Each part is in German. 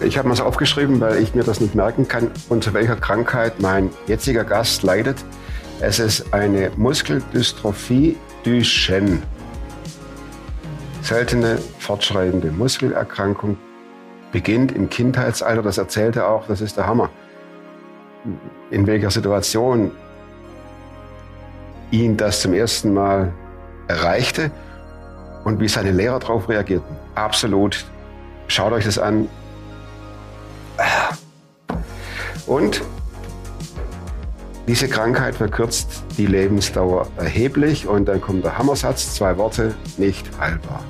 Ich habe mir das aufgeschrieben, weil ich mir das nicht merken kann, unter welcher Krankheit mein jetziger Gast leidet. Es ist eine Muskeldystrophie Duchenne. Seltene, fortschreitende Muskelerkrankung. Beginnt im Kindheitsalter, das erzählt er auch, das ist der Hammer. In welcher Situation ihn das zum ersten Mal erreichte und wie seine Lehrer darauf reagierten. Absolut. Schaut euch das an. Und diese Krankheit verkürzt die Lebensdauer erheblich und dann kommt der Hammersatz, zwei Worte, nicht heilbar.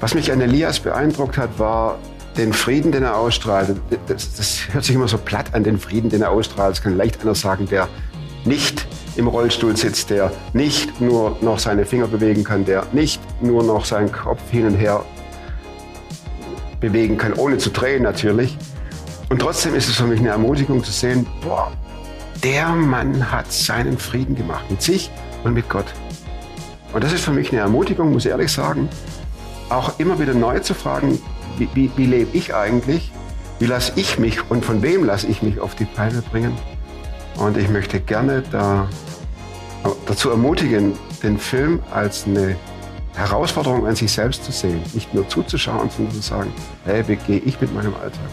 Was mich an Elias beeindruckt hat, war den Frieden, den er ausstrahlt. Das, das hört sich immer so platt an, den Frieden, den er ausstrahlt. Das kann leicht einer sagen, der nicht im Rollstuhl sitzt, der nicht nur noch seine Finger bewegen kann, der nicht nur noch seinen Kopf hin und her bewegen kann, ohne zu drehen natürlich. Und trotzdem ist es für mich eine Ermutigung zu sehen, boah, der Mann hat seinen Frieden gemacht mit sich und mit Gott. Und das ist für mich eine Ermutigung, muss ich ehrlich sagen, auch immer wieder neu zu fragen, wie, wie, wie lebe ich eigentlich? Wie lasse ich mich und von wem lasse ich mich auf die Palme bringen? Und ich möchte gerne da, dazu ermutigen, den Film als eine Herausforderung an sich selbst zu sehen. Nicht nur zuzuschauen, sondern zu sagen, hey, wie gehe ich mit meinem Alltag?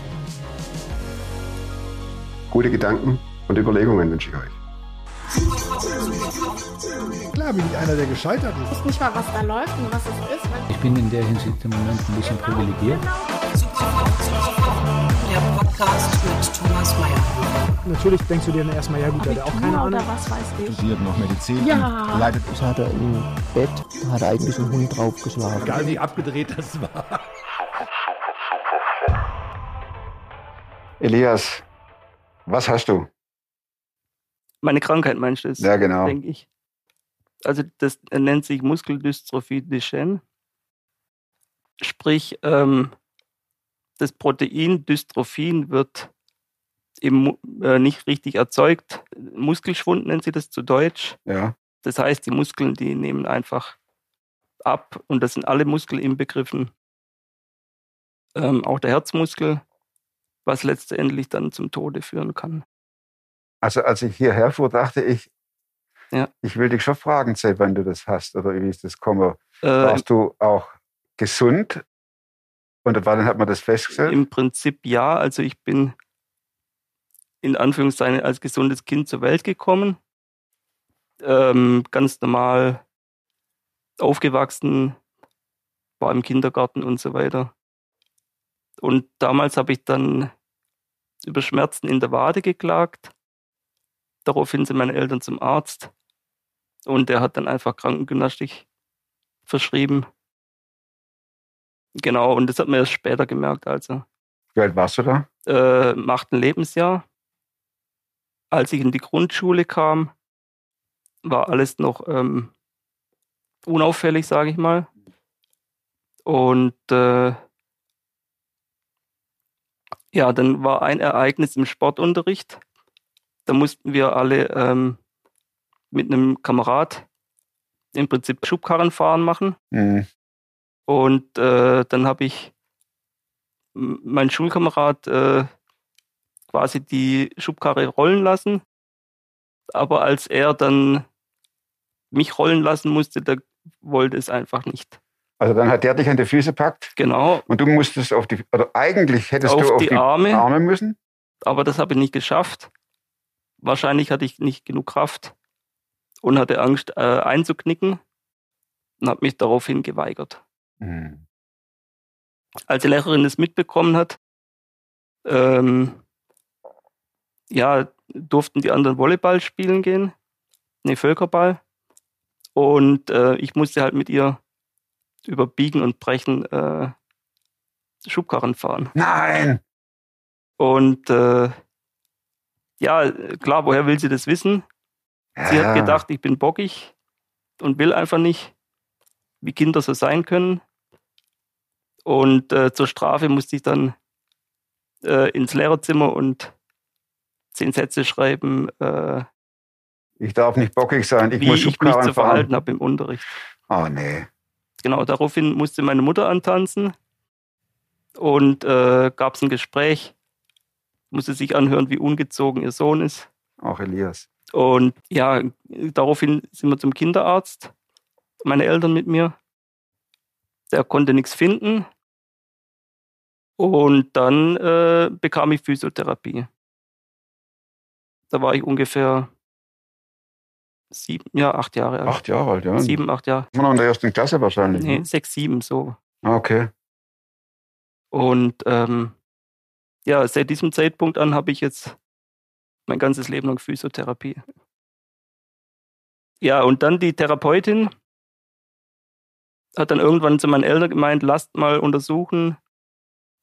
Gute Gedanken und Überlegungen wünsche ich euch. Klar bin ich einer, der gescheitert ist. Ich weiß nicht mal, was da läuft und was es ist. Ich bin in der Hinsicht im Moment ein bisschen privilegiert. Der Podcast mit Thomas Mayer. Natürlich denkst du dir dann erstmal, ja gut, der hat auch keine Ahnung. was weiß ich. studiert noch Medizin Ja. leidet Das hat er im Bett, hat er eigentlich einen Hund draufgeschlagen. Egal wie abgedreht das war. Elias, was hast du? Meine Krankheit meinst du? Ja, genau. Denke ich. Also das nennt sich Muskeldystrophie Duchenne. Sprich, ähm, das Protein Dystrophin wird Mu- äh, nicht richtig erzeugt. Muskelschwund nennt sie das zu Deutsch. Ja. Das heißt, die Muskeln, die nehmen einfach ab und das sind alle Muskeln inbegriffen. Ähm, auch der Herzmuskel, was letztendlich dann zum Tode führen kann. Also als ich hierher fuhr, dachte ich, Ja. ich will dich schon fragen, seit wann du das hast oder wie ist das komme. Äh, Warst du auch gesund? Und wann hat man das festgestellt? Im Prinzip ja. Also ich bin in Anführungszeichen als gesundes Kind zur Welt gekommen. Ähm, ganz normal aufgewachsen, war im Kindergarten und so weiter. Und damals habe ich dann über Schmerzen in der Wade geklagt. Daraufhin sind meine Eltern zum Arzt und der hat dann einfach Krankengymnastik verschrieben. Genau, und das hat man erst später gemerkt, also Wie alt warst du da? äh, im achten Lebensjahr. Als ich in die Grundschule kam, war alles noch ähm, unauffällig, sage ich mal. Und äh, ja, dann war ein Ereignis im Sportunterricht. Da mussten wir alle ähm, mit einem Kamerad im Prinzip Schubkarrenfahren machen. Hm. Und äh, dann habe ich meinen Schulkamerad äh, quasi die Schubkarre rollen lassen. Aber als er dann mich rollen lassen musste, der wollte es einfach nicht. Also dann hat der dich an die Füße packt Genau, und du musstest auf die, oder eigentlich hättest Auf du auf die die, Arme. Arme müssen. aber das habe ich nicht geschafft. Wahrscheinlich hatte ich nicht genug Kraft und hatte Angst äh, einzuknicken und habe mich daraufhin geweigert. Hm. als die Lehrerin es mitbekommen hat, ähm, ja, durften die anderen Volleyball spielen gehen, nee, Völkerball. Und äh, ich musste halt mit ihr über Biegen und Brechen äh, Schubkarren fahren. Nein! Und äh, ja, klar, woher will sie das wissen? Sie Ja. hat gedacht, ich bin bockig und will einfach nicht, wie Kinder so sein können. Und äh, zur Strafe musste ich dann äh, ins Lehrerzimmer und zehn Sätze schreiben, äh, Ich darf nicht bockig sein, ich muss ich mich Schubkarren zu fahren. verhalten habe im Unterricht. Oh nee. Genau, daraufhin musste meine Mutter antanzen. Und äh, gab es ein Gespräch, musste sich anhören, wie ungezogen ihr Sohn ist. Auch Elias. Und ja, daraufhin sind wir zum Kinderarzt, meine Eltern mit mir. Der konnte nichts finden. Und dann äh, bekam ich Physiotherapie. Da war ich ungefähr sieben, ja, acht Jahre alt. Acht Jahre alt, ja. Sieben, acht Jahre. Immer noch in der ersten Klasse wahrscheinlich. Nee, ne? sechs, sieben, so. Ah, Okay. Und ähm, ja, seit diesem Zeitpunkt an habe ich jetzt mein ganzes Leben lang Physiotherapie. Ja, und dann die Therapeutin hat dann irgendwann zu meinen Eltern gemeint, lasst mal untersuchen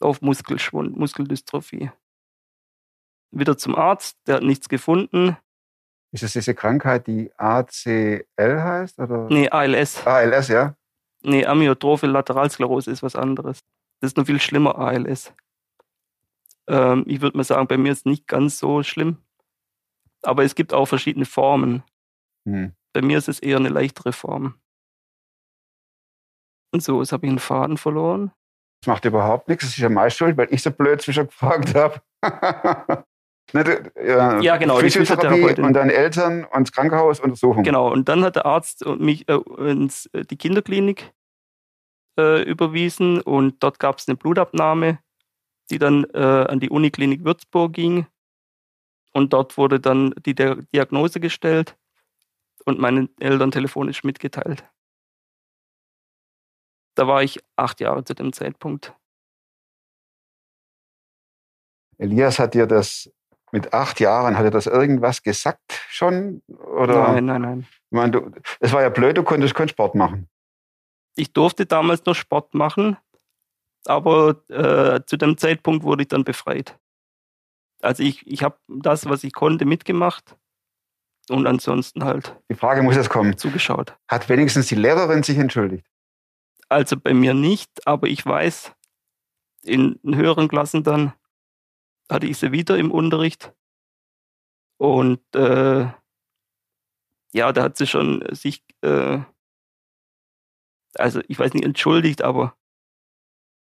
auf Muskelschwund, Muskeldystrophie. Wieder zum Arzt, der hat nichts gefunden. Ist es diese Krankheit, die ACL heißt? Oder? Nee, ALS. ALS, ja? Nee, Amyotrophe Lateralsklerose ist was anderes. Das ist noch viel schlimmer, ALS. Ähm, ich würde mal sagen, bei mir ist nicht ganz so schlimm. Aber es gibt auch verschiedene Formen. Hm. Bei mir ist es eher eine leichtere Form. Und so, jetzt habe ich einen Faden verloren. Das macht überhaupt nichts. Das ist ja meine Schuld, weil ich so blöd zwischen gefragt habe. ne, du, ja, genau, Physiotherapie und deine Eltern und Krankenhaus Untersuchung. Genau, und dann hat der Arzt mich äh, ins äh, die Kinderklinik äh, überwiesen und dort gab es eine Blutabnahme, die dann äh, an die Uniklinik Würzburg ging. Und dort wurde dann die Dia- Diagnose gestellt und meinen Eltern telefonisch mitgeteilt. Da war ich acht Jahre zu dem Zeitpunkt. Elias hat dir das mit acht Jahren, hat er das irgendwas gesagt schon? Oder? Nein, nein, nein. Ich meine, du, es war ja blöd, du konntest keinen Sport machen. Ich durfte damals noch Sport machen, aber äh, zu dem Zeitpunkt wurde ich dann befreit. Also ich, ich habe das, was ich konnte, mitgemacht und ansonsten halt Die Frage muss jetzt kommen. zugeschaut. Hat wenigstens die Lehrerin sich entschuldigt? Also bei mir nicht, aber ich weiß, in höheren Klassen dann hatte ich sie wieder im Unterricht. Und äh, ja, da hat sie schon sich, äh, also ich weiß nicht, entschuldigt, aber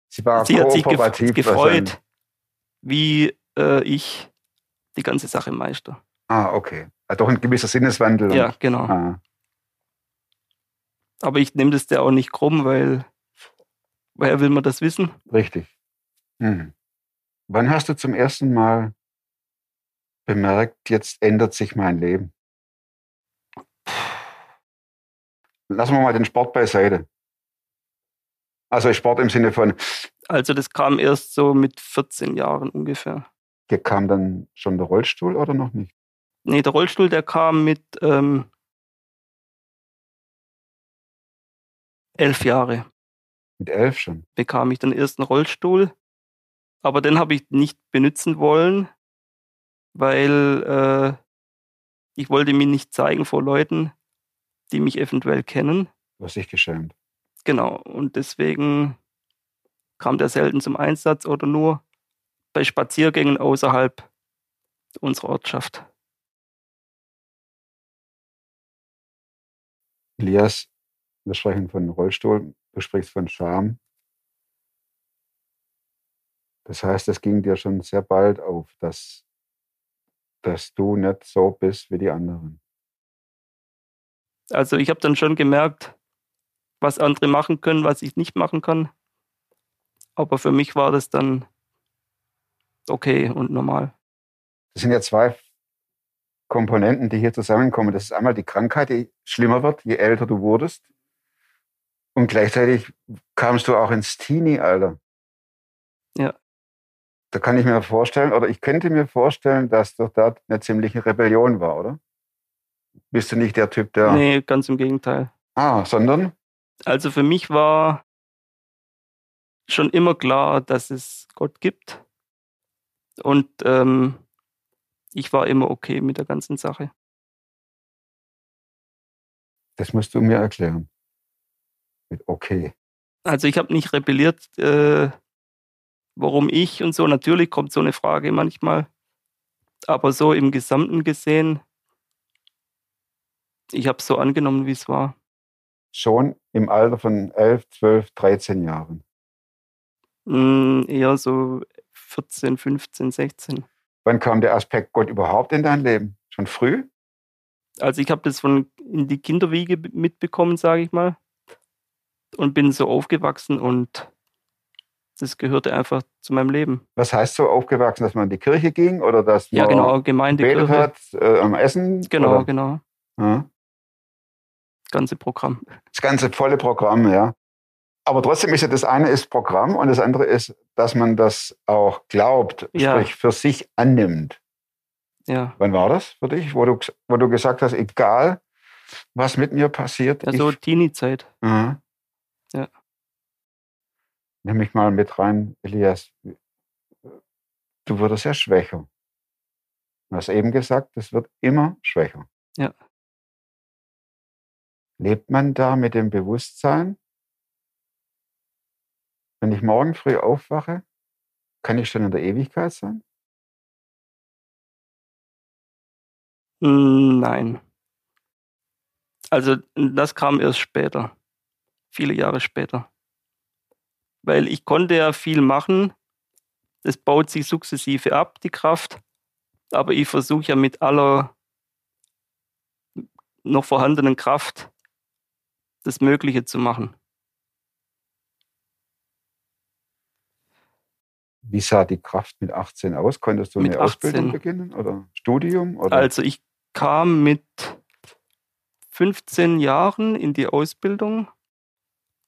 Sie sie hat sich gef gefreut, wie äh, ich die ganze Sache meister. Ah, okay. Hat doch ein gewisser Sinneswandel. Ja, genau. Ah, Aber ich nehme das der auch nicht krumm, weil woher will man das wissen? richtig. Mhm. Wann hast du zum ersten Mal bemerkt, jetzt ändert sich mein Leben? Lassen wir mal den Sport beiseite. Also Sport im Sinne von, Also das kam erst so mit 14 Jahren ungefähr. hier kam dann schon der Rollstuhl oder noch nicht? Nee, der Rollstuhl, der kam mit ähm, elf Jahre. Mit elf schon. Bekam ich den ersten Rollstuhl. Aber den habe ich nicht benutzen wollen, weil äh, ich wollte mich nicht zeigen vor Leuten, die mich eventuell kennen. Du hast dich geschämt. Genau. Und deswegen kam der selten zum Einsatz oder nur bei Spaziergängen außerhalb unserer Ortschaft. Elias, wir sprechen von Rollstuhl, du sprichst von Scham. Das heißt, es ging dir schon sehr bald auf, dass, dass du nicht so bist wie die anderen. Also ich habe dann schon gemerkt, was andere machen können, was ich nicht machen kann. Aber für mich war das dann okay und normal. Das sind ja zwei Komponenten, die hier zusammenkommen. Das ist einmal die Krankheit, die schlimmer wird, je älter du wurdest. Und gleichzeitig kamst du auch ins Teenie-Alter. Ja. Da kann ich mir vorstellen, oder ich könnte mir vorstellen, dass doch da eine ziemliche Rebellion war, oder? Bist du nicht der Typ, der. Nee, ganz im Gegenteil. Ah, sondern? Also für mich war schon immer klar, dass es Gott gibt. Und ähm, ich war immer okay mit der ganzen Sache. Das musst du mir erklären. Mit okay. Also ich habe nicht rebelliert, äh, warum ich und so. Natürlich kommt so eine Frage manchmal. Aber so im Gesamten gesehen, ich habe es so angenommen, wie es war. Schon im Alter von 11, 12, 13 Jahren. Mm, eher so 14, 15, 16. Wann kam der Aspekt Gott überhaupt in dein Leben? Schon früh? Also ich habe das von in die Kinderwiege mitbekommen, sage ich mal. Und bin so aufgewachsen und das gehörte einfach zu meinem Leben. Was heißt so aufgewachsen, dass man in die Kirche ging oder dass man Ja, genau, gebetet Gemeindekirche. hat äh, am Essen? Genau, oder? genau. Ja. Das ganze Programm. Das ganze volle Programm, ja. Aber trotzdem ist ja das eine ist Programm und das andere ist, dass man das auch glaubt, Ja. sprich für sich annimmt. Ja. Wann war das für dich, wo du, wo du gesagt hast, egal was mit mir passiert, Ja, so Teenie-Zeit. Mhm. Ja. Nimm mich mal mit rein, Elias. Du wurdest ja schwächer. Du hast eben gesagt, es wird immer schwächer. Ja. Lebt man da mit dem Bewusstsein, wenn ich morgen früh aufwache, kann ich schon in der Ewigkeit sein? Nein. Also das kam erst später. Viele Jahre später. Weil ich konnte ja viel machen. Das baut sich sukzessive ab, die Kraft. Aber ich versuche ja mit aller noch vorhandenen Kraft das Mögliche zu machen. Wie sah die Kraft mit 18 aus? Konntest du Mit eine Ausbildung 18. beginnen oder Studium? Oder? Also ich kam mit 15 Jahren in die Ausbildung.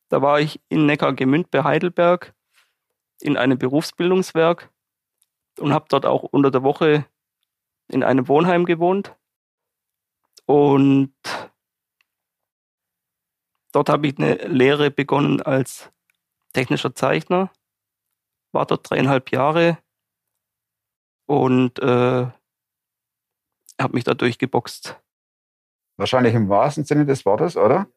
Da war ich in Neckargemünd bei Heidelberg in einem Berufsbildungswerk und habe dort auch unter der Woche in einem Wohnheim gewohnt. Und dort habe ich eine Lehre begonnen als technischer Zeichner, war dort dreieinhalb Jahre und äh, habe mich da durchgeboxt. Wahrscheinlich im wahrsten Sinne des Wortes, oder?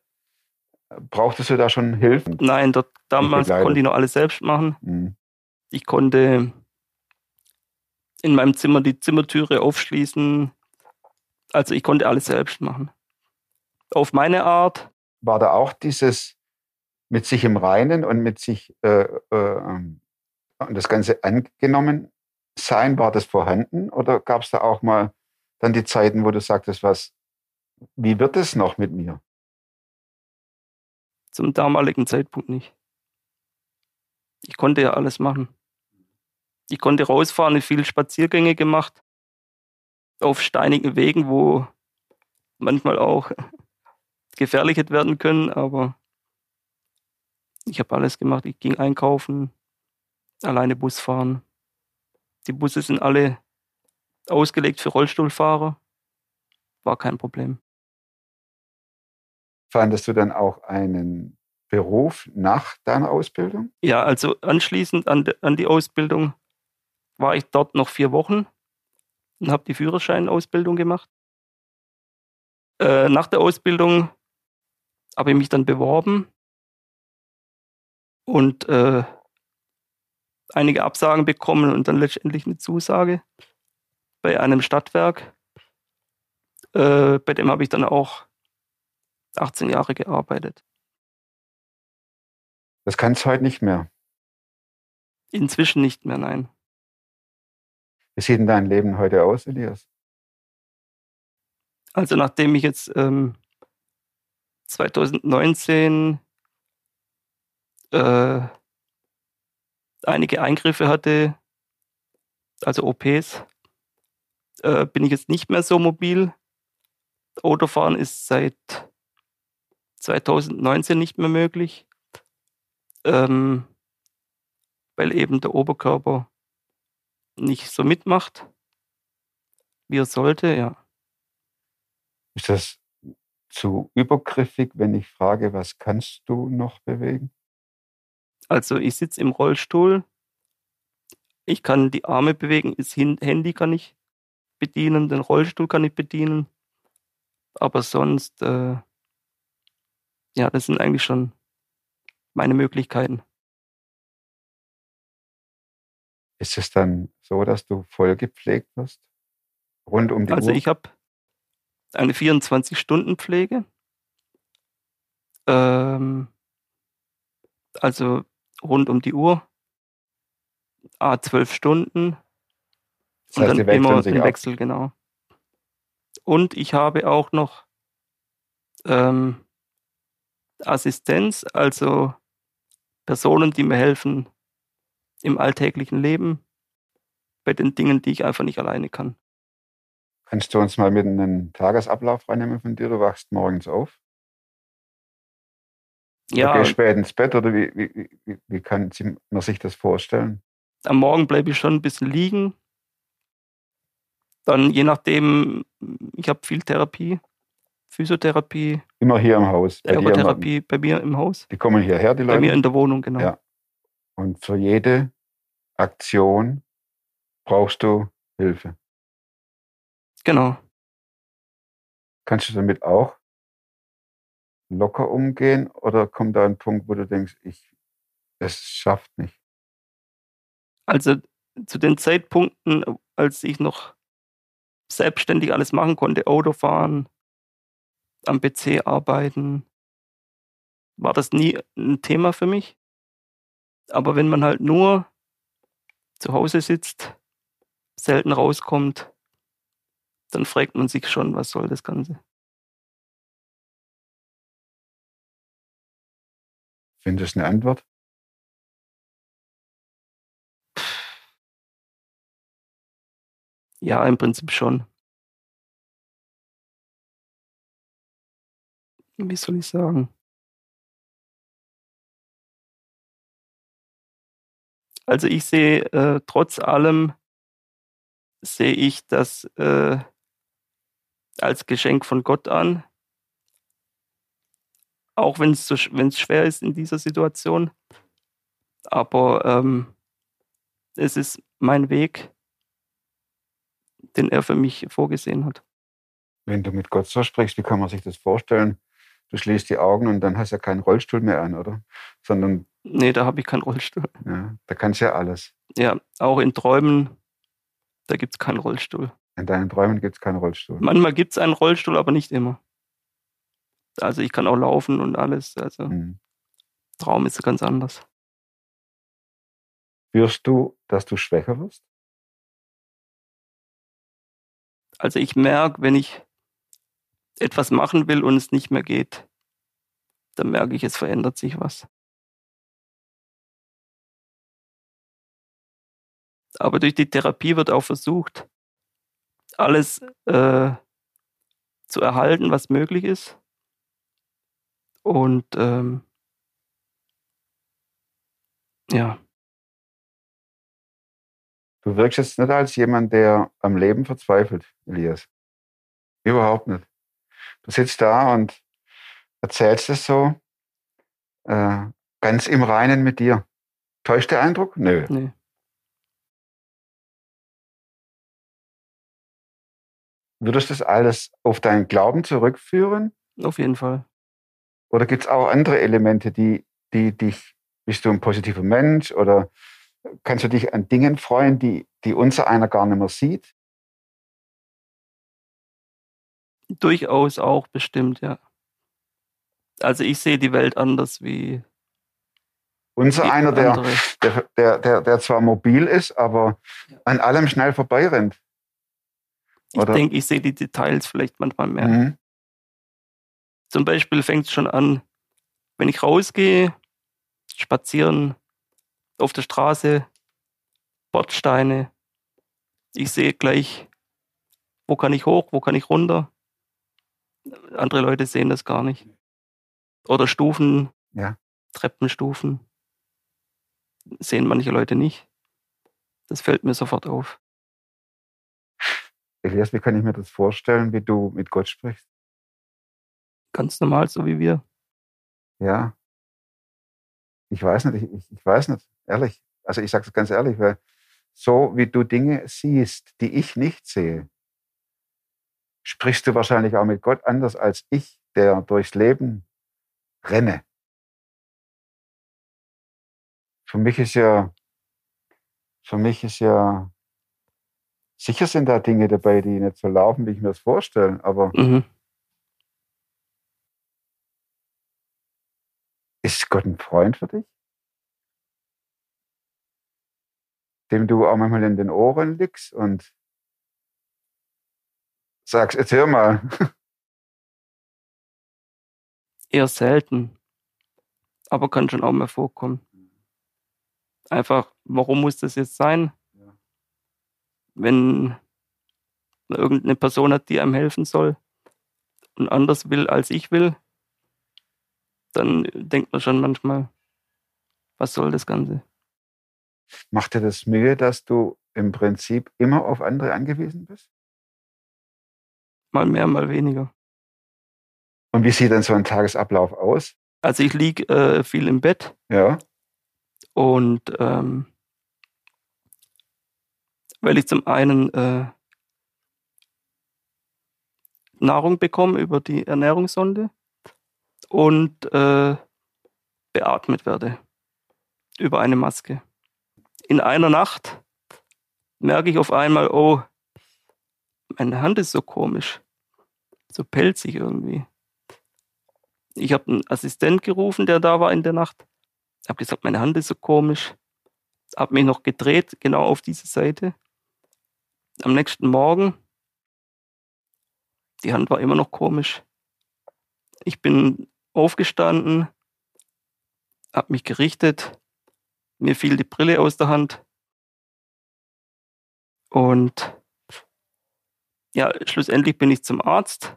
Brauchtest du da schon Hilfen? Nein, dort damals begleitet. konnte ich noch alles selbst machen. Mhm. Ich konnte in meinem Zimmer die Zimmertüre aufschließen. Also ich konnte alles selbst machen. Auf meine Art. War da auch dieses mit sich im Reinen und mit sich äh, äh, und das Ganze angenommen sein, war das vorhanden? Oder gab es da auch mal dann die Zeiten, wo du sagtest, was, wie wird es noch mit mir? Zum damaligen Zeitpunkt nicht. Ich konnte ja alles machen. Ich konnte rausfahren, ich viel Spaziergänge gemacht. Auf steinigen Wegen, wo manchmal auch gefährlich hätte werden können, aber ich habe alles gemacht. Ich ging einkaufen, alleine Bus fahren. Die Busse sind alle ausgelegt für Rollstuhlfahrer. War kein Problem. Fandest du dann auch einen Beruf nach deiner Ausbildung? Ja, also anschließend an, an die Ausbildung war ich dort noch vier Wochen und habe die Führerscheinausbildung gemacht. Äh, nach der Ausbildung habe ich mich dann beworben und äh, einige Absagen bekommen und dann letztendlich eine Zusage bei einem Stadtwerk. Äh, bei dem habe ich dann auch 18 Jahre gearbeitet. Das kann es heute nicht mehr. Inzwischen nicht mehr, nein. Wie sieht denn dein Leben heute aus, Elias? Also nachdem ich jetzt ähm, 2019 äh, einige Eingriffe hatte, also OPs, äh, bin ich jetzt nicht mehr so mobil. Autofahren ist seit 2019 nicht mehr möglich, ähm, weil eben der Oberkörper nicht so mitmacht, wie er sollte, ja. Ist das zu übergriffig, wenn ich frage, was kannst du noch bewegen? Also ich sitze im Rollstuhl, ich kann die Arme bewegen, das Handy kann ich bedienen, den Rollstuhl kann ich bedienen, aber sonst, äh, ja, das sind eigentlich schon meine Möglichkeiten. Ist es dann so, dass du voll gepflegt wirst? Rund um die Also Uhr? ich habe eine 24-Stunden-Pflege. Ähm, also rund um die Uhr. ah, zwölf Stunden. Das heißt, und dann immer ab. Wechsel, genau. Und ich habe auch noch ähm, Assistenz, also Personen, die mir helfen im alltäglichen Leben, bei den Dingen, die ich einfach nicht alleine kann. Kannst du uns mal mit einem Tagesablauf reinnehmen von dir? Du wachst morgens auf. Ja, Du gehst spät ins Bett oder wie, wie, wie, wie kann sie- man sich das vorstellen? am Morgen bleibe ich schon ein bisschen liegen. Dann je nachdem, ich habe viel Therapie, Physiotherapie, Immer hier im Haus. Bei Ergotherapie bei mir im Haus, die kommen hierher, die bei mir Leute. in der Wohnung, genau. Ja. Und für jede Aktion brauchst du Hilfe. Genau. Kannst du damit auch locker umgehen oder kommt da ein Punkt, wo du denkst, ich, es schafft nicht? Also zu den Zeitpunkten, als ich noch selbstständig alles machen konnte, Auto fahren, am PC arbeiten, war das nie ein Thema für mich. Aber wenn man halt nur zu Hause sitzt, selten rauskommt, dann fragt man sich schon, was soll das Ganze? Findest du eine Antwort? Ja, im Prinzip schon. Wie soll ich sagen? Also ich sehe äh, trotz allem sehe ich das äh, als Geschenk von Gott an, auch wenn es so, schwer ist in dieser Situation. Aber ähm, es ist mein Weg, den er für mich vorgesehen hat. Wenn du mit Gott so sprichst, wie kann man sich das vorstellen? Du schließt die Augen und dann hast du ja keinen Rollstuhl mehr an, oder? Sondern, Nee, da habe ich keinen Rollstuhl. ja, da kannst du ja alles. Ja, auch in Träumen, da gibt es keinen Rollstuhl. In deinen Träumen gibt es keinen Rollstuhl. Manchmal gibt es einen Rollstuhl, aber nicht immer. Also ich kann auch laufen und alles. Also Hm. Traum ist ganz anders. Spürst du, dass du schwächer wirst? Also ich merke, wenn ich etwas machen will und es nicht mehr geht, dann merke ich, es verändert sich was. Aber durch die Therapie wird auch versucht, alles äh, zu erhalten, was möglich ist. Und ähm, ja, Du wirkst jetzt nicht als jemand, der am Leben verzweifelt, Elias. Überhaupt nicht. Du sitzt da und erzählst es so äh, ganz im Reinen mit dir. Täuscht der Eindruck? Nö. nee. Würdest du das alles auf deinen Glauben zurückführen? Auf jeden Fall. Oder gibt es auch andere Elemente, die, die dich, bist du ein positiver Mensch oder kannst du dich an Dingen freuen, die, die unser einer gar nicht mehr sieht? Durchaus auch bestimmt, ja. Also ich sehe die Welt anders wie Unser wie einer, der, der, der, der, der zwar mobil ist, aber an allem schnell vorbeirennt. Ich oder- denke, ich sehe die Details vielleicht manchmal mehr. Mhm. Zum Beispiel fängt es schon an, wenn ich rausgehe, spazieren, auf der Straße, Bordsteine. Ich sehe gleich, wo kann ich hoch, wo kann ich runter. Andere Leute sehen das gar nicht. Oder Stufen, Ja. Treppenstufen. Sehen manche Leute nicht. Das fällt mir sofort auf. Elias, wie kann ich mir das vorstellen, wie du mit Gott sprichst? Ganz normal, so wie wir. Ja. Ich weiß nicht, ich, ich, ich weiß nicht, ehrlich. Also ich sage es ganz ehrlich, weil so wie du Dinge siehst, die ich nicht sehe, sprichst du wahrscheinlich auch mit Gott anders als ich, der durchs Leben renne. Für mich ist ja, für mich ist ja, sicher sind da Dinge dabei, die nicht so laufen, wie ich mir das vorstelle, aber Mhm. ist Gott ein Freund für dich? dem du auch manchmal in den Ohren liegst und sagst, jetzt hör mal. Eher selten. Aber kann schon auch mal vorkommen. Einfach, warum muss das jetzt sein? Wenn man irgendeine Person hat, die einem helfen soll und anders will, als ich will, dann denkt man schon manchmal, was soll das Ganze? Macht dir das Mühe, dass du im Prinzip immer auf andere angewiesen bist? Mal mehr, mal weniger. Und wie sieht denn so ein Tagesablauf aus? Also ich liege äh, viel im Bett Ja, und ähm, weil ich zum einen äh, Nahrung bekomme über die Ernährungssonde und äh, beatmet werde über eine Maske. In einer Nacht merke ich auf einmal, oh, meine Hand ist so komisch, so pelzig irgendwie. Ich habe einen Assistent gerufen, der da war in der Nacht. Habe gesagt, meine Hand ist so komisch. Habe mich noch gedreht, genau auf diese Seite. Am nächsten Morgen, die Hand war immer noch komisch. Ich bin aufgestanden, habe mich gerichtet, mir fiel die Brille aus der Hand und ja, schlussendlich bin ich zum Arzt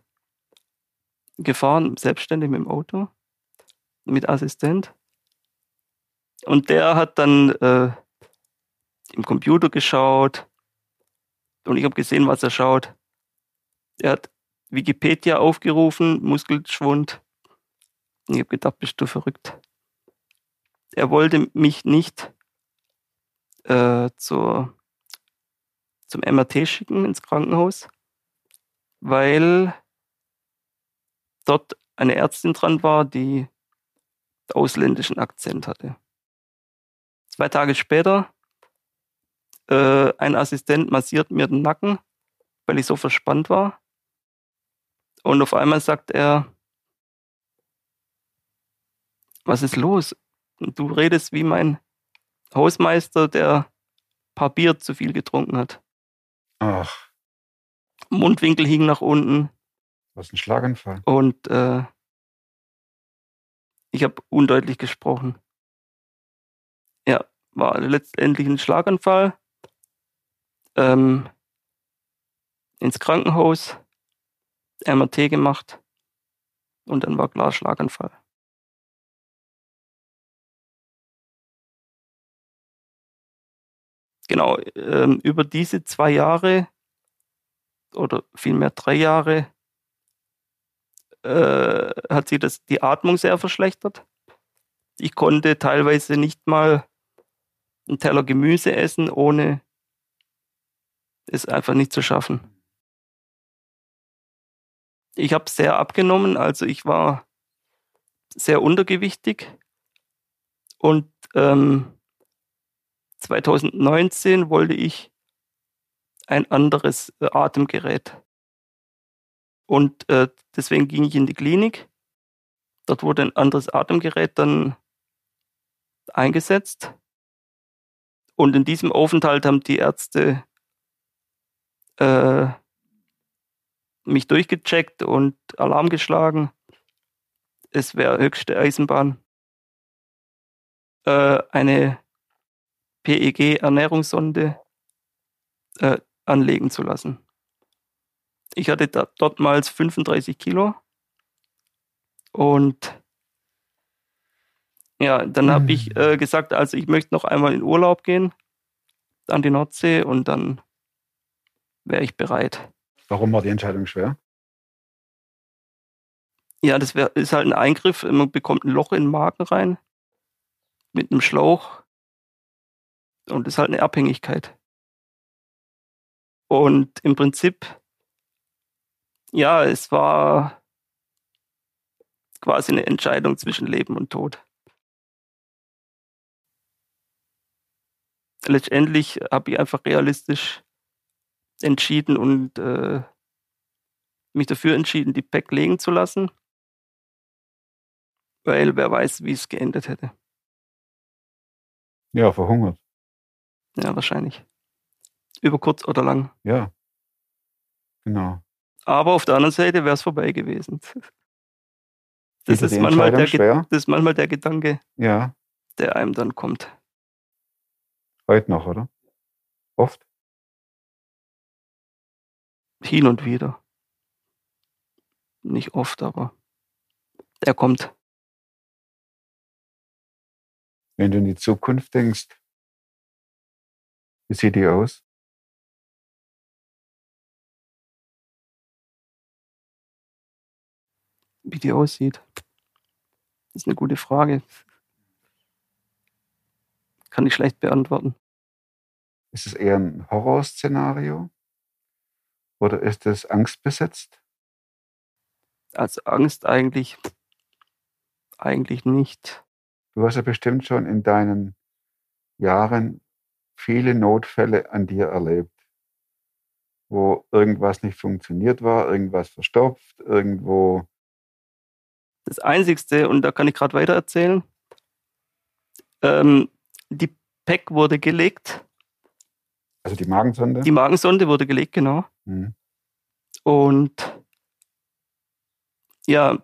gefahren, selbstständig mit dem Auto, mit Assistent. Und der hat dann äh, im Computer geschaut und ich habe gesehen, was er schaut. Er hat Wikipedia aufgerufen, Muskelschwund. Und ich habe gedacht, bist du verrückt. Er wollte mich nicht äh, zur, zum MRT schicken ins Krankenhaus, weil dort eine Ärztin dran war, die ausländischen Akzent hatte. Zwei Tage später, äh, ein Assistent massiert mir den Nacken, weil ich so verspannt war. Und auf einmal sagt er, was ist los? Du redest wie mein Hausmeister, der paar Bier zu viel getrunken hat. ach, Mundwinkel hing nach unten was ein Schlaganfall. und äh, ich habe undeutlich gesprochen. Ja, war letztendlich ein Schlaganfall. Ähm, ins Krankenhaus, MRT gemacht und dann war klar Schlaganfall. Genau, ähm, über diese zwei Jahre oder vielmehr drei Jahre äh, hat sich das, die Atmung sehr verschlechtert. Ich konnte teilweise nicht mal einen Teller Gemüse essen, ohne es einfach nicht zu schaffen. Ich habe sehr abgenommen, also ich war sehr untergewichtig und ähm, 2019 wollte ich ein anderes äh, Atemgerät. Und äh, deswegen ging ich in die Klinik. Dort wurde ein anderes Atemgerät dann eingesetzt. Und in diesem Aufenthalt haben die Ärzte äh, mich durchgecheckt und Alarm geschlagen. Es wäre höchste Eisenbahn. Äh, eine PEG-Ernährungssonde äh, anlegen zu lassen. Ich hatte da, dortmals 35 Kilo und ja, dann habe ich äh, gesagt, also ich möchte noch einmal in Urlaub gehen an die Nordsee und dann wäre ich bereit. Warum war die Entscheidung schwer? Ja, das wär, ist halt ein Eingriff. Man bekommt ein Loch in den Magen rein mit einem Schlauch und das ist halt eine Abhängigkeit. Und im Prinzip, ja, es war quasi eine Entscheidung zwischen Leben und Tod. Letztendlich habe ich einfach realistisch entschieden und äh, mich dafür entschieden, die Pack legen zu lassen, weil wer weiß, wie es geendet hätte. Ja, verhungert. Ja, wahrscheinlich. Über kurz oder lang. Ja. Genau. Aber auf der anderen Seite wäre es vorbei gewesen. Das ist, manchmal der, schwer? das ist manchmal der Gedanke, Ja. der einem dann kommt. Heute noch, oder? Oft? Hin und wieder. Nicht oft, aber er kommt. Wenn du in die Zukunft denkst, wie sieht die aus? Wie die aussieht. Das ist eine gute Frage. Kann ich schlecht beantworten. Ist es eher ein Horrorszenario? Oder ist es angstbesetzt? Also Angst eigentlich, eigentlich nicht. Du hast ja bestimmt schon in deinen Jahren viele Notfälle an dir erlebt, wo irgendwas nicht funktioniert war, irgendwas verstopft, irgendwo. Das Einzigste, und da kann ich gerade weiter erzählen, ähm, die PEC wurde gelegt, Also die Magensonde. die Magensonde wurde gelegt, genau. Hm. Und ja,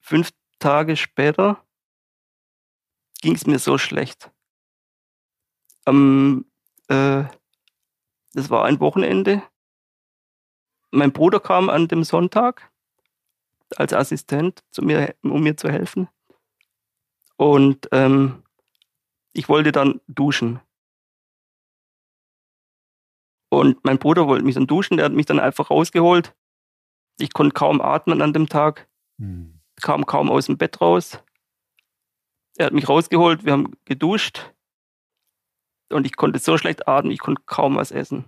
fünf Tage später ging es mir so schlecht. Am, äh, das war ein Wochenende. Mein Bruder kam an dem Sonntag als Assistent zu mir, um mir zu helfen. Und ähm, ich wollte dann duschen. Und mein Bruder wollte mich dann duschen, der hat mich dann einfach rausgeholt. Ich konnte kaum atmen an dem Tag, Hm. kam kaum aus dem Bett raus. Er hat mich rausgeholt, wir haben geduscht. Und ich konnte so schlecht atmen, ich konnte kaum was essen.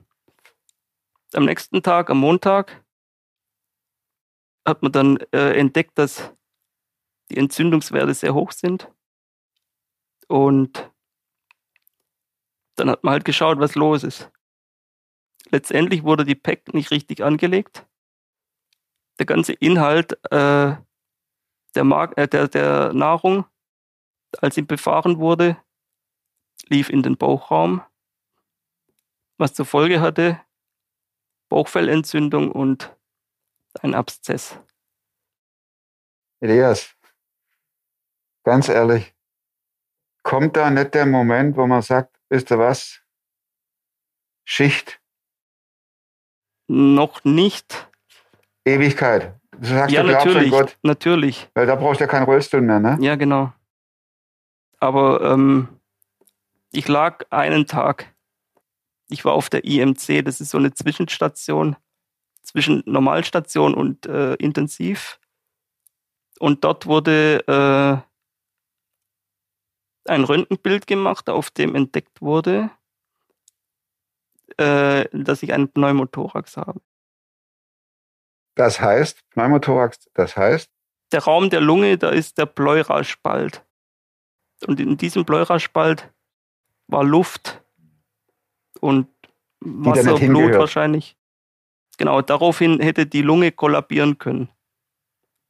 Am nächsten Tag, am Montag, hat man dann äh, entdeckt, dass die Entzündungswerte sehr hoch sind. Und dann hat man halt geschaut, was los ist. Letztendlich wurde die PEC nicht richtig angelegt. Der ganze Inhalt äh, der, Mag äh, der, der Nahrung, als sie befahren wurde, lief in den Bauchraum, was zur Folge hatte Bauchfellentzündung und ein Abszess. Elias, ganz ehrlich, kommt da nicht der Moment, wo man sagt, wisst ihr was? Schicht, Noch nicht. Ewigkeit. Du sagst, ja, du glaubst an natürlich. Gott, Natürlich. weil da brauchst du ja keinen Rollstuhl mehr, ne? Ja, genau. Aber ähm, ich lag einen Tag. Ich war auf der IMC, das ist so eine Zwischenstation zwischen Normalstation und äh, Intensiv. Und dort wurde äh, ein Röntgenbild gemacht, auf dem entdeckt wurde, äh, dass ich einen Pneumothorax habe. Das heißt, Pneumothorax, das heißt, der Raum der Lunge, da ist der Pleuraspalt. Und in diesem Pleuraspalt war Luft und Wasser, Blut hingehört. wahrscheinlich. Genau, daraufhin hätte die Lunge kollabieren können.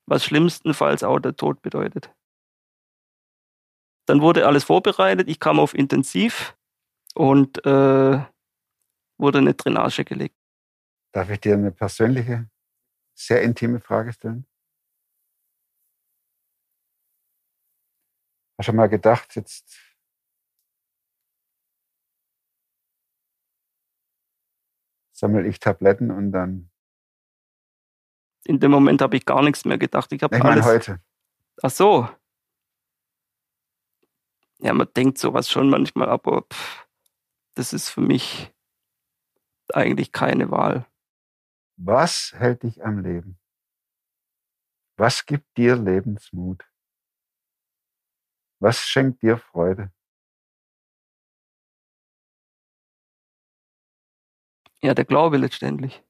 Was schlimmstenfalls auch der Tod bedeutet. Dann wurde alles vorbereitet. Ich kam auf Intensiv und äh, wurde eine Drainage gelegt. darf ich dir eine persönliche, sehr intime Frage stellen? Hast du mal gedacht, jetzt sammle ich Tabletten und dann, In dem Moment habe ich gar nichts mehr gedacht. Ich habe ich alles. heute, Ach so. Ja, man denkt sowas schon manchmal, aber pff, das ist für mich eigentlich keine Wahl. was hält dich am Leben? Was gibt dir Lebensmut? Was schenkt dir Freude? Ja, der Glaube letztendlich.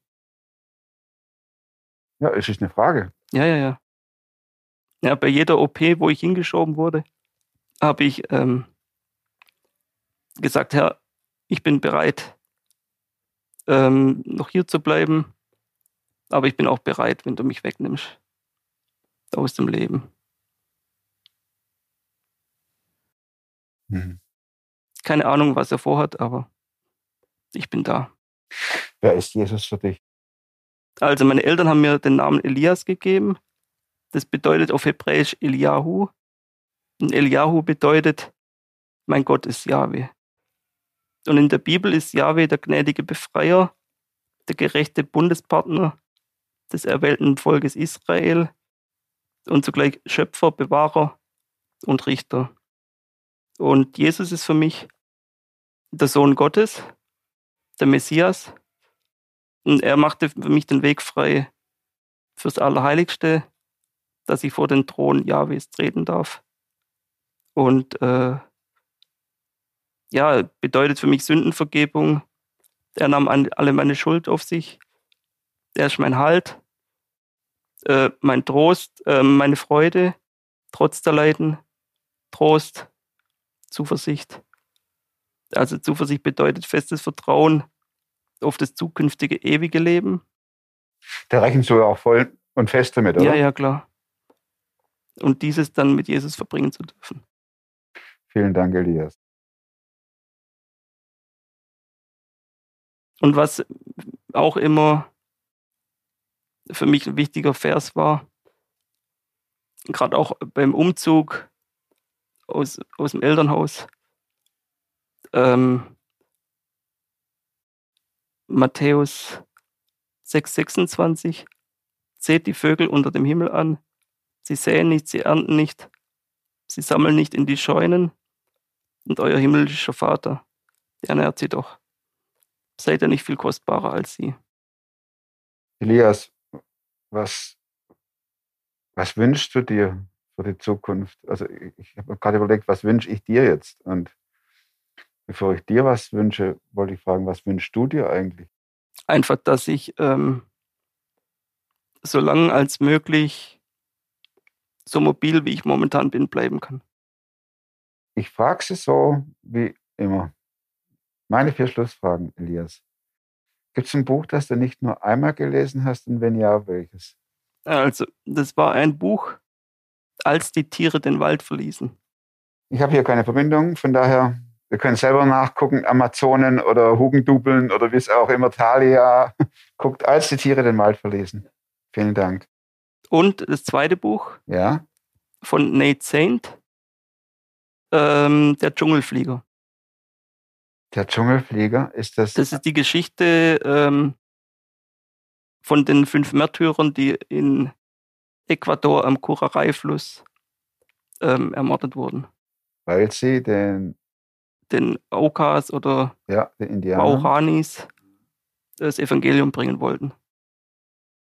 Ja, es ist eine Frage. Ja, ja, ja. Ja, bei jeder OP, wo ich hingeschoben wurde, habe ich ähm, gesagt, Herr, ich bin bereit, ähm, noch hier zu bleiben, aber ich bin auch bereit, wenn du mich wegnimmst aus dem Leben. Mhm. Keine Ahnung, was er vorhat, aber ich bin da. Wer ist Jesus für dich? Also meine Eltern haben mir den Namen Elias gegeben. Das bedeutet auf Hebräisch Eliahu. Und Eliahu bedeutet, mein Gott ist Yahweh. Und in der Bibel ist Yahweh der gnädige Befreier, der gerechte Bundespartner des erwählten Volkes Israel und zugleich Schöpfer, Bewahrer und Richter. Und Jesus ist für mich der Sohn Gottes, der Messias. Und er machte für mich den Weg frei fürs Allerheiligste, dass ich vor den Thron Jahwes treten darf. Und äh, ja, bedeutet für mich Sündenvergebung. Er nahm an, alle meine Schuld auf sich. Er ist mein Halt, äh, mein Trost, äh, meine Freude, trotz der Leiden, Trost, Zuversicht. Also Zuversicht bedeutet festes Vertrauen auf das zukünftige ewige Leben. Da rechnest du auch voll und fest damit, oder? Ja, ja, klar. Und dieses dann mit Jesus verbringen zu dürfen. Vielen Dank, Elias. Und was auch immer für mich ein wichtiger Vers war, gerade auch beim Umzug aus, aus dem Elternhaus, ähm, Matthäus 6,26, seht die Vögel unter dem Himmel an, sie säen nicht, sie ernten nicht, sie sammeln nicht in die Scheunen, und euer himmlischer Vater, der ernährt sie doch. Seid ihr nicht viel kostbarer als sie? Elias, was, was wünschst du dir für die Zukunft? Also ich habe gerade überlegt, was wünsche ich dir jetzt? Und bevor ich dir was wünsche, wollte ich fragen, was wünschst du dir eigentlich? Einfach, dass ich ähm, so lange als möglich so mobil, wie ich momentan bin, bleiben kann. Ich frage sie so wie immer. Meine vier Schlussfragen, Elias. Gibt es ein Buch, das du nicht nur einmal gelesen hast und wenn ja, welches? Also, das war ein Buch, als die Tiere den Wald verließen. Ich habe hier keine Verbindung, von daher, wir können selber nachgucken, Amazonen oder Hugendubeln oder wie es auch immer, Thalia. Guckt, als die Tiere den Wald verließen. Vielen Dank. Und das zweite Buch Ja, von Nate Saint, ähm, der Dschungelflieger. der Dschungelflieger, ist das, Das ist die Geschichte ähm, von den fünf Märtyrern, die in Ecuador am Curaray-Fluss ähm, ermordet wurden. weil sie den, Den Aukas oder ja. Wauranis das Evangelium bringen wollten.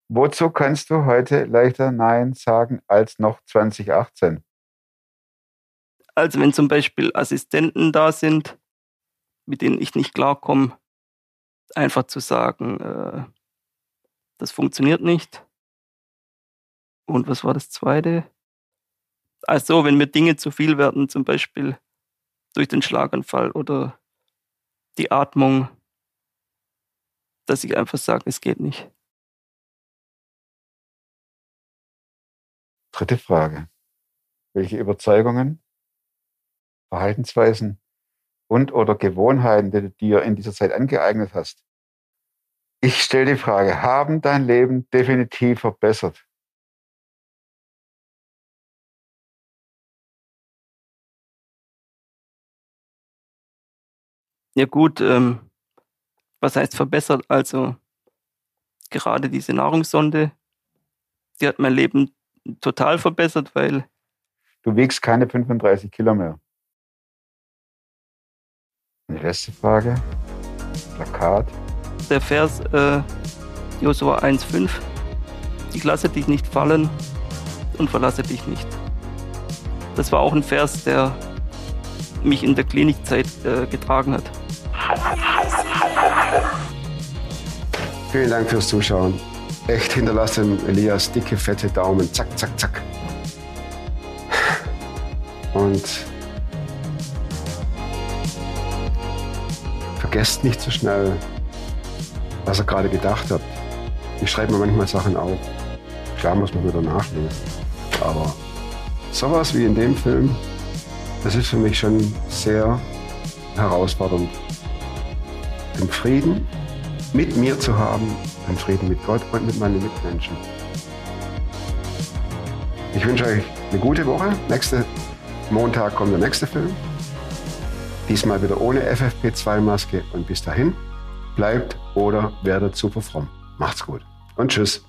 Wozu kannst du heute leichter Nein sagen als noch 2018? Also wenn zum Beispiel Assistenten da sind, mit denen ich nicht klarkomme, einfach zu sagen, äh, das funktioniert nicht. Und was war das Zweite? Also wenn mir Dinge zu viel werden, zum Beispiel durch den Schlaganfall oder die Atmung, dass ich einfach sage, es geht nicht. Dritte Frage. Welche Überzeugungen, Verhaltensweisen und oder Gewohnheiten, die du dir in dieser Zeit angeeignet hast? Ich stelle die Frage, haben dein Leben definitiv verbessert? Ja gut, ähm, was heißt verbessert? Also gerade diese Nahrungssonde, die hat mein Leben total verbessert, weil Du wiegst keine 35 Kilo mehr. Die letzte Frage. Plakat. der Vers äh, Josua 1,5, ich lasse dich nicht fallen und verlasse dich nicht. Das war auch ein Vers, der mich in der Klinikzeit äh, getragen hat. Vielen Dank fürs Zuschauen. Echt hinterlasst dem Elias dicke, fette Daumen. Zack, zack, zack. Und vergesst nicht so schnell, was ihr gerade gedacht habt. Ich schreibe mir manchmal Sachen auf. Klar muss man wieder nachlesen. Aber sowas wie in dem Film, das ist für mich schon sehr herausfordernd. Den Frieden mit mir zu haben, den Frieden mit Gott und mit meinen Mitmenschen. Ich wünsche euch eine gute Woche. Nächste Montag kommt der nächste Film. Diesmal wieder ohne FFP2-Maske und bis dahin bleibt oder werdet super fromm. Macht's gut und tschüss.